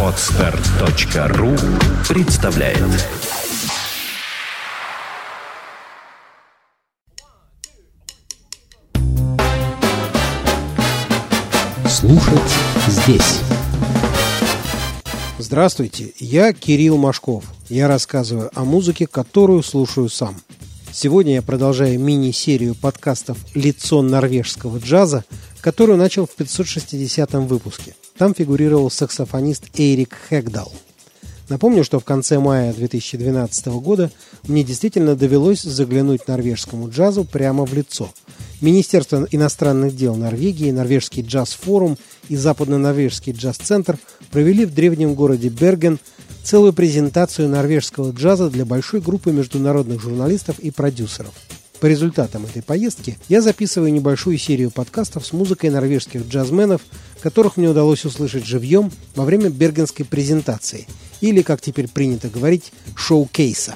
Отстар.ру представляет Слушать здесь Здравствуйте, я Кирилл Машков. Я рассказываю о музыке, которую слушаю сам. Сегодня я продолжаю мини-серию подкастов «Лицо норвежского джаза», которую начал в 560 выпуске. Там фигурировал саксофонист Эрик Хэгдал. Напомню, что в конце мая 2012 года мне действительно довелось заглянуть норвежскому джазу прямо в лицо. Министерство иностранных дел Норвегии, Норвежский джаз-форум и Западно-Норвежский джаз-центр провели в древнем городе Берген целую презентацию норвежского джаза для большой группы международных журналистов и продюсеров. По результатам этой поездки я записываю небольшую серию подкастов с музыкой норвежских джазменов, которых мне удалось услышать живьем во время бергенской презентации, или, как теперь принято говорить, шоу-кейса.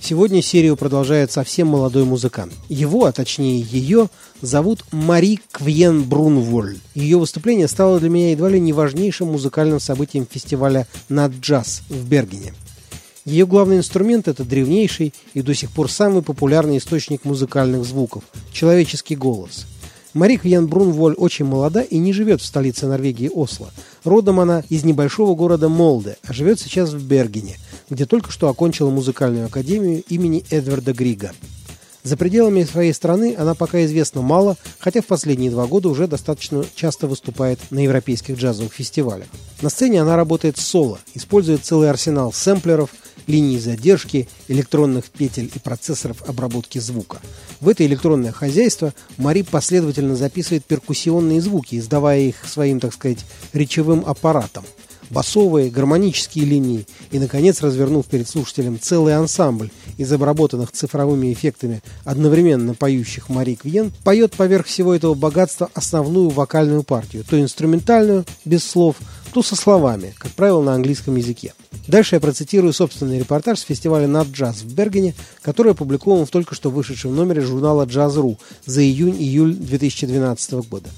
Сегодня серию продолжает совсем молодой музыкант. Его, а точнее ее, зовут Мари Квьен Брунволь. Ее выступление стало для меня едва ли не важнейшим музыкальным событием фестиваля «Над джаз» в Бергене. Ее главный инструмент – это древнейший и до сих пор самый популярный источник музыкальных звуков – человеческий голос. Мари Квьен Брунволь очень молода и не живет в столице Норвегии Осло. Родом она из небольшого города Молде, а живет сейчас в Бергене, где только что окончила музыкальную академию имени Эдварда Грига. За пределами своей страны она пока известна мало, хотя в последние два года уже достаточно часто выступает на европейских джазовых фестивалях. На сцене она работает соло, использует целый арсенал сэмплеров, линий задержки, электронных петель и процессоров обработки звука. В это электронное хозяйство Мари последовательно записывает перкуссионные звуки, издавая их своим, так сказать, речевым аппаратом – басовые, гармонические линии и, наконец, развернув перед слушателем целый ансамбль из обработанных цифровыми эффектами одновременно поющих Мари Квьен, поет поверх всего этого богатства основную вокальную партию, то инструментальную, без слов, то со словами, как правило, на английском языке. Дальше я процитирую собственный репортаж с фестиваля «Над джаз» в Бергене, который опубликован в только что вышедшем номере журнала «Джаз.ру» за июнь-июль 2012 года.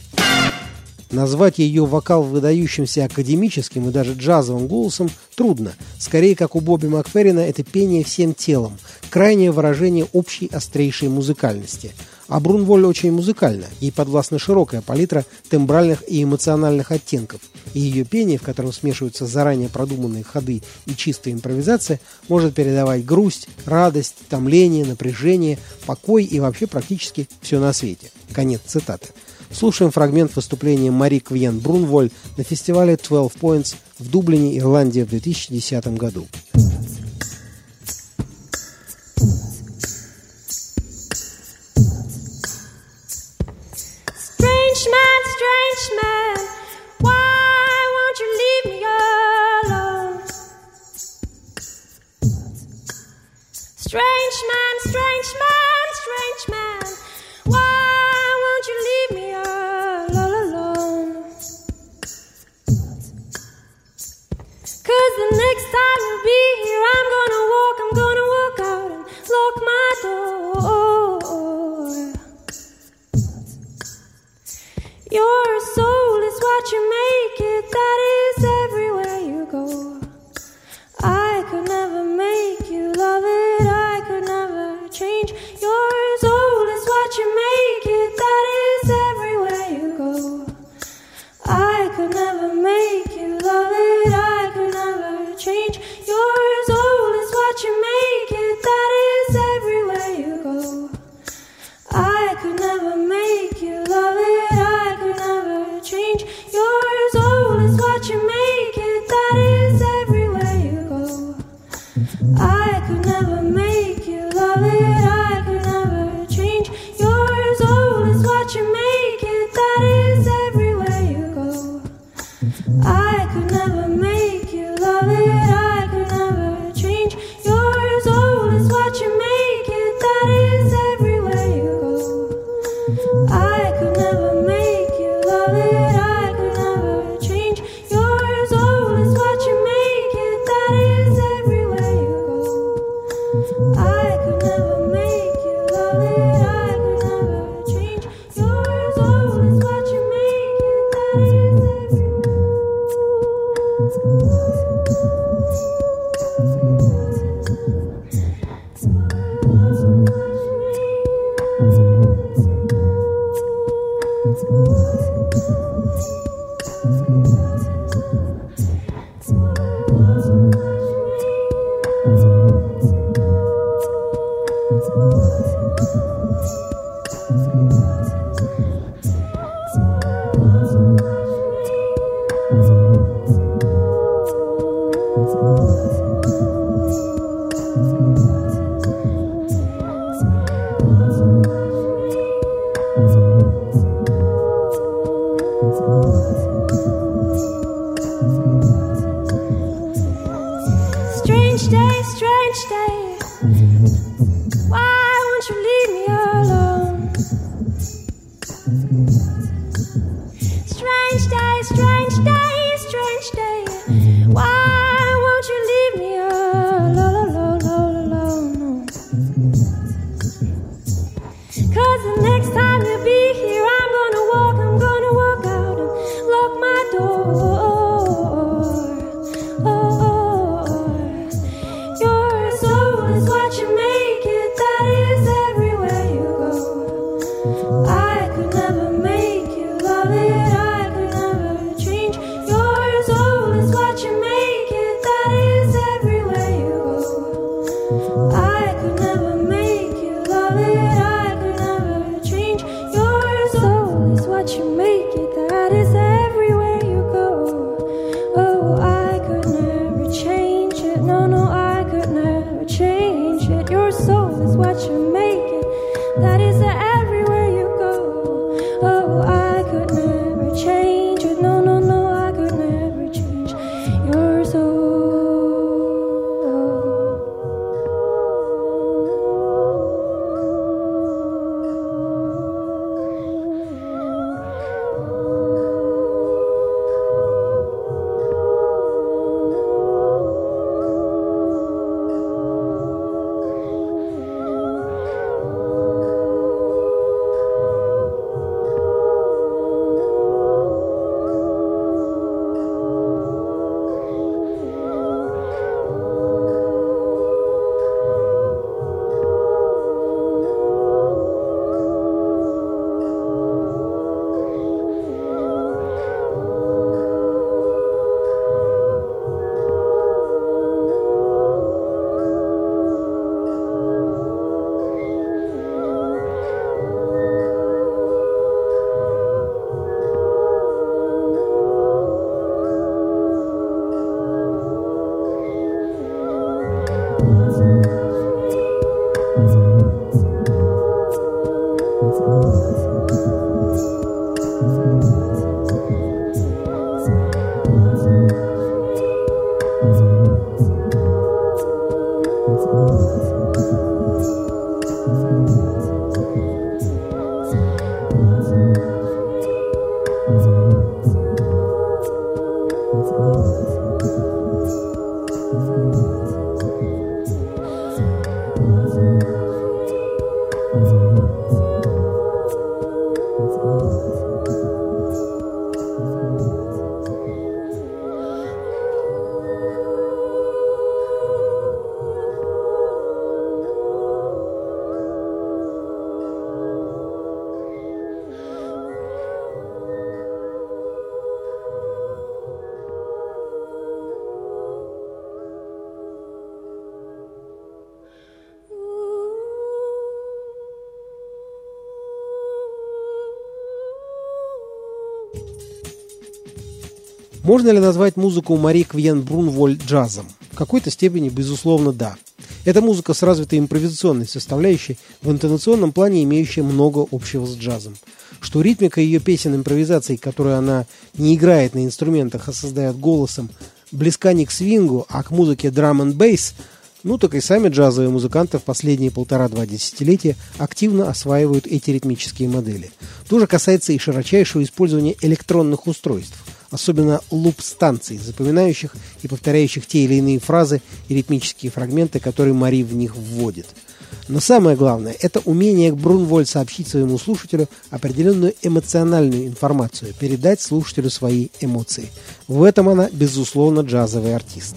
Назвать ее вокал выдающимся академическим и даже джазовым голосом трудно. Скорее, как у Бобби Макферрина, это пение всем телом, крайнее выражение общей острейшей музыкальности. А Брунволь очень музыкальна, ей подвластна широкая палитра тембральных и эмоциональных оттенков, и ее пение, в котором смешиваются заранее продуманные ходы и чистая импровизация, может передавать грусть, радость, томление, напряжение, покой и вообще практически все на свете. Конец цитаты. Слушаем фрагмент выступления Мари Квьен Брунволь на фестивале 12 Points в Дублине, Ирландия в 2010 году. Можно ли назвать музыку Мари Квьен Брунволь джазом? В какой-то степени, безусловно, да. Это музыка с развитой импровизационной составляющей, в интонационном плане имеющая много общего с джазом. Что ритмика ее песен импровизаций, которую она не играет на инструментах, а создает голосом, близка не к свингу, а к музыке драм and бейс, ну так и сами джазовые музыканты в последние полтора-два десятилетия активно осваивают эти ритмические модели. То же касается и широчайшего использования электронных устройств – особенно луп-станций, запоминающих и повторяющих те или иные фразы и ритмические фрагменты, которые Мари в них вводит. Но самое главное – это умение Брунволь сообщить своему слушателю определенную эмоциональную информацию, передать слушателю свои эмоции. В этом она, безусловно, джазовый артист.